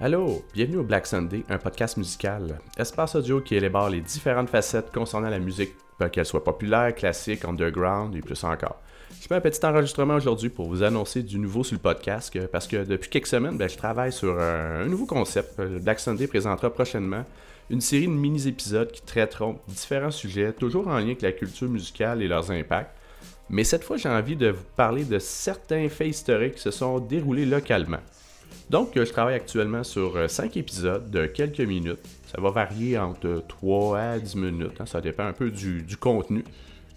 Allô, bienvenue au Black Sunday, un podcast musical. Espace audio qui élève les différentes facettes concernant la musique, qu'elle soit populaire, classique, underground et plus encore. Je fais un petit enregistrement aujourd'hui pour vous annoncer du nouveau sur le podcast parce que depuis quelques semaines, ben, je travaille sur un, nouveau concept. Le Black Sunday présentera prochainement une série de mini-épisodes qui traiteront différents sujets, toujours en lien avec la culture musicale et leurs impacts. Mais cette fois, j'ai envie de vous parler de certains faits historiques qui se sont déroulés localement. Donc, je travaille actuellement sur 5 euh, épisodes de quelques minutes. Ça va varier entre 3 à 10 minutes, hein. ça dépend un peu du, contenu.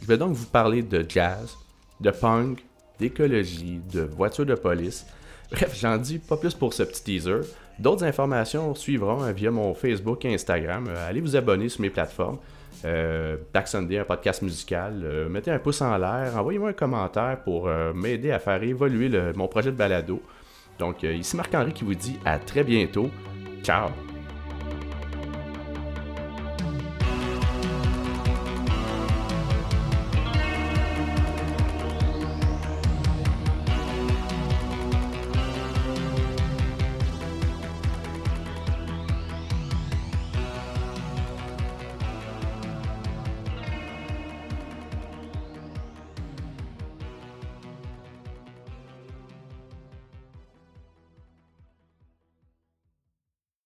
Je vais donc vous parler de jazz, de punk, d'écologie, de voitures de police. Bref, j'en dis pas plus pour ce petit teaser. D'autres informations suivront hein, via mon Facebook et Instagram. Euh, allez vous abonner sur mes plateformes. Euh, Sunday, un podcast musical. mettez un pouce en l'air. Envoyez-moi un commentaire pour m'aider à faire évoluer mon projet de balado. Donc, euh, ici Marc-Henri qui vous dit à très bientôt. Ciao!